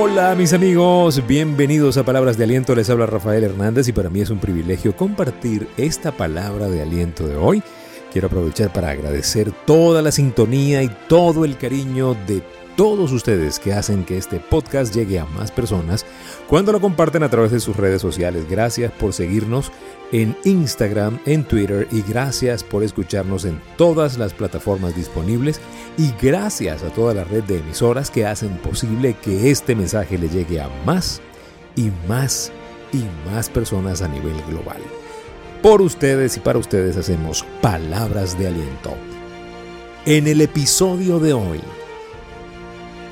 Hola mis amigos, bienvenidos a Palabras de Aliento, les habla Rafael Hernández y para mí es un privilegio compartir esta palabra de aliento de hoy. Quiero aprovechar para agradecer toda la sintonía y todo el cariño de todos ustedes que hacen que este podcast llegue a más personas cuando lo comparten a través de sus redes sociales. Gracias por seguirnos en Instagram, en Twitter y gracias por escucharnos en todas las plataformas disponibles y gracias a toda la red de emisoras que hacen posible que este mensaje le llegue a más y más y más personas a nivel global. Por ustedes y para ustedes hacemos palabras de aliento. En el episodio de hoy,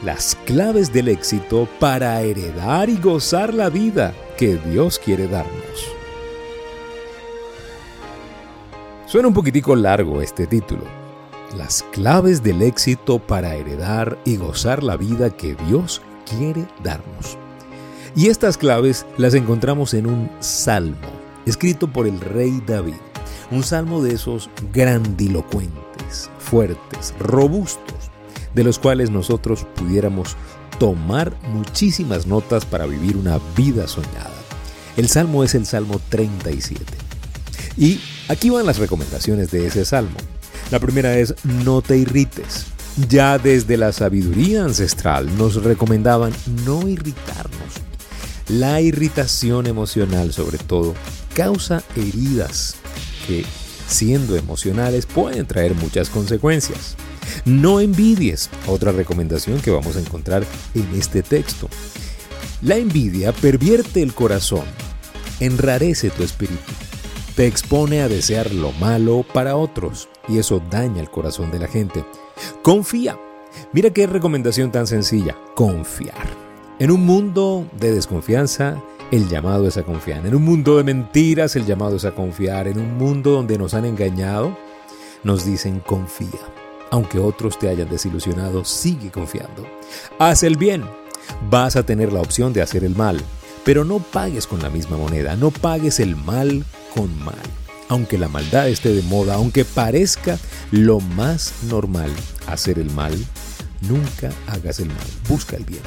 las claves del éxito para heredar y gozar la vida que Dios quiere darnos. Suena un poquitico largo este título. Las claves del éxito para heredar y gozar la vida que Dios quiere darnos. Y estas claves las encontramos en un salmo escrito por el rey David. Un salmo de esos grandilocuentes, fuertes, robustos, de los cuales nosotros pudiéramos tomar muchísimas notas para vivir una vida soñada. El salmo es el Salmo 37. Y aquí van las recomendaciones de ese salmo. La primera es no te irrites. Ya desde la sabiduría ancestral nos recomendaban no irritarnos. La irritación emocional sobre todo causa heridas que siendo emocionales pueden traer muchas consecuencias. No envidies, otra recomendación que vamos a encontrar en este texto. La envidia pervierte el corazón, enrarece tu espíritu, te expone a desear lo malo para otros y eso daña el corazón de la gente. Confía. Mira qué recomendación tan sencilla, confiar. En un mundo de desconfianza, el llamado es a confiar. En un mundo de mentiras, el llamado es a confiar. En un mundo donde nos han engañado, nos dicen confía. Aunque otros te hayan desilusionado, sigue confiando. Haz el bien. Vas a tener la opción de hacer el mal, pero no pagues con la misma moneda, no pagues el mal con mal. Aunque la maldad esté de moda, aunque parezca lo más normal hacer el mal, nunca hagas el mal, busca el bien.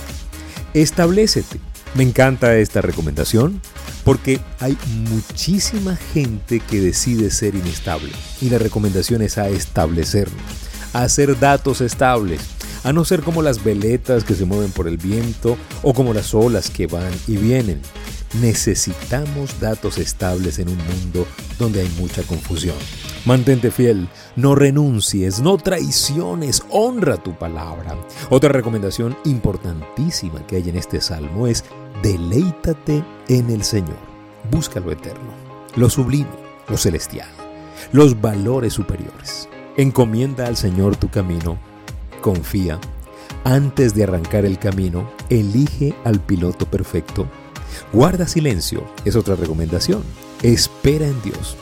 Establecete. Me encanta esta recomendación porque hay muchísima gente que decide ser inestable y la recomendación es a establecernos hacer datos estables, a no ser como las veletas que se mueven por el viento o como las olas que van y vienen. Necesitamos datos estables en un mundo donde hay mucha confusión. Mantente fiel, no renuncies, no traiciones, honra tu palabra. Otra recomendación importantísima que hay en este salmo es deleítate en el Señor. Busca lo eterno, lo sublime, lo celestial, los valores superiores. Encomienda al Señor tu camino, confía. Antes de arrancar el camino, elige al piloto perfecto. Guarda silencio, es otra recomendación. Espera en Dios.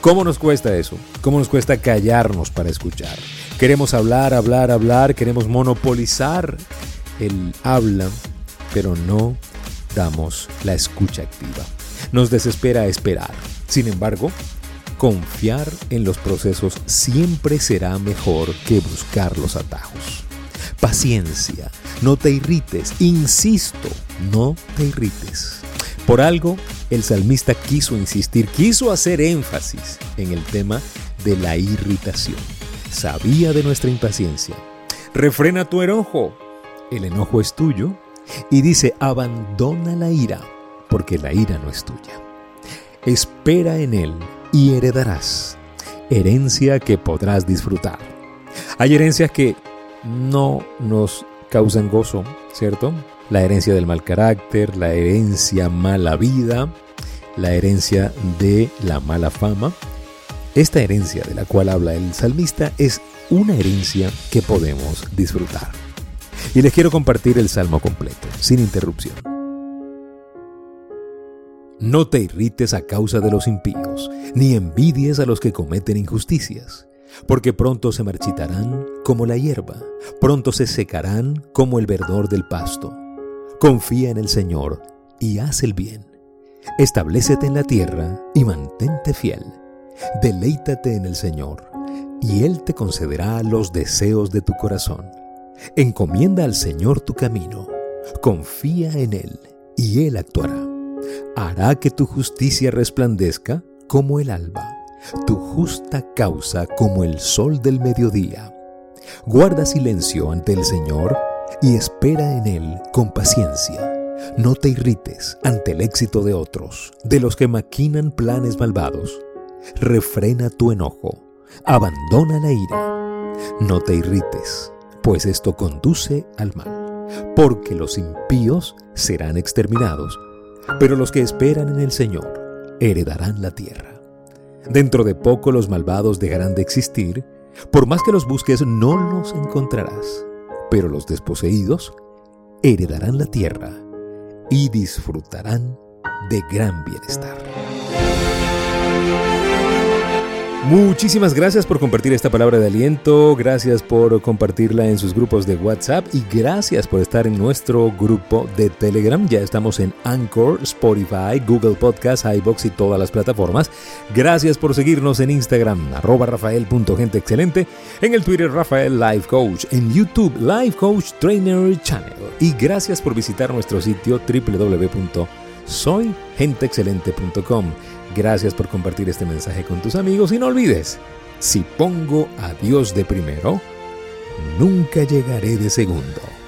¿Cómo nos cuesta eso? ¿Cómo nos cuesta callarnos para escuchar? Queremos hablar, hablar, hablar, queremos monopolizar el habla, pero no damos la escucha activa. Nos desespera esperar. Sin embargo, Confiar en los procesos siempre será mejor que buscar los atajos. Paciencia, no te irrites, insisto, no te irrites. Por algo, el salmista quiso insistir, quiso hacer énfasis en el tema de la irritación. Sabía de nuestra impaciencia. Refrena tu enojo. El enojo es tuyo. Y dice, abandona la ira, porque la ira no es tuya. Espera en él y heredarás, herencia que podrás disfrutar. Hay herencias que no nos causan gozo, ¿cierto? La herencia del mal carácter, la herencia mala vida, la herencia de la mala fama. Esta herencia de la cual habla el salmista es una herencia que podemos disfrutar. Y les quiero compartir el salmo completo, sin interrupción. No te irrites a causa de los impíos, ni envidies a los que cometen injusticias, porque pronto se marchitarán como la hierba, pronto se secarán como el verdor del pasto. Confía en el Señor y haz el bien. Establecete en la tierra y mantente fiel. Deleítate en el Señor, y Él te concederá los deseos de tu corazón. Encomienda al Señor tu camino, confía en Él y Él actuará. Hará que tu justicia resplandezca como el alba, tu justa causa como el sol del mediodía. Guarda silencio ante el Señor y espera en Él con paciencia. No te irrites ante el éxito de otros, de los que maquinan planes malvados. Refrena tu enojo, abandona la ira. No te irrites, pues esto conduce al mal, porque los impíos serán exterminados, pero los que esperan en el Señor heredarán la tierra. Dentro de poco los malvados dejarán de existir, por más que los busques no los encontrarás, pero los desposeídos heredarán la tierra y disfrutarán de gran bienestar. Muchísimas gracias por compartir esta palabra de aliento, gracias por compartirla en sus grupos de WhatsApp y gracias por estar en nuestro grupo de Telegram. Ya estamos en Anchor, Spotify, Google Podcast, iBox y todas las plataformas. Gracias por seguirnos en Instagram, arroba rafael.genteexcelente, en el Twitter Rafael Life Coach, en YouTube Life Coach Trainer Channel y gracias por visitar nuestro sitio www.soygenteexcelente.com. Gracias por compartir este mensaje con tus amigos y no olvides, si pongo a Dios de primero, nunca llegaré de segundo.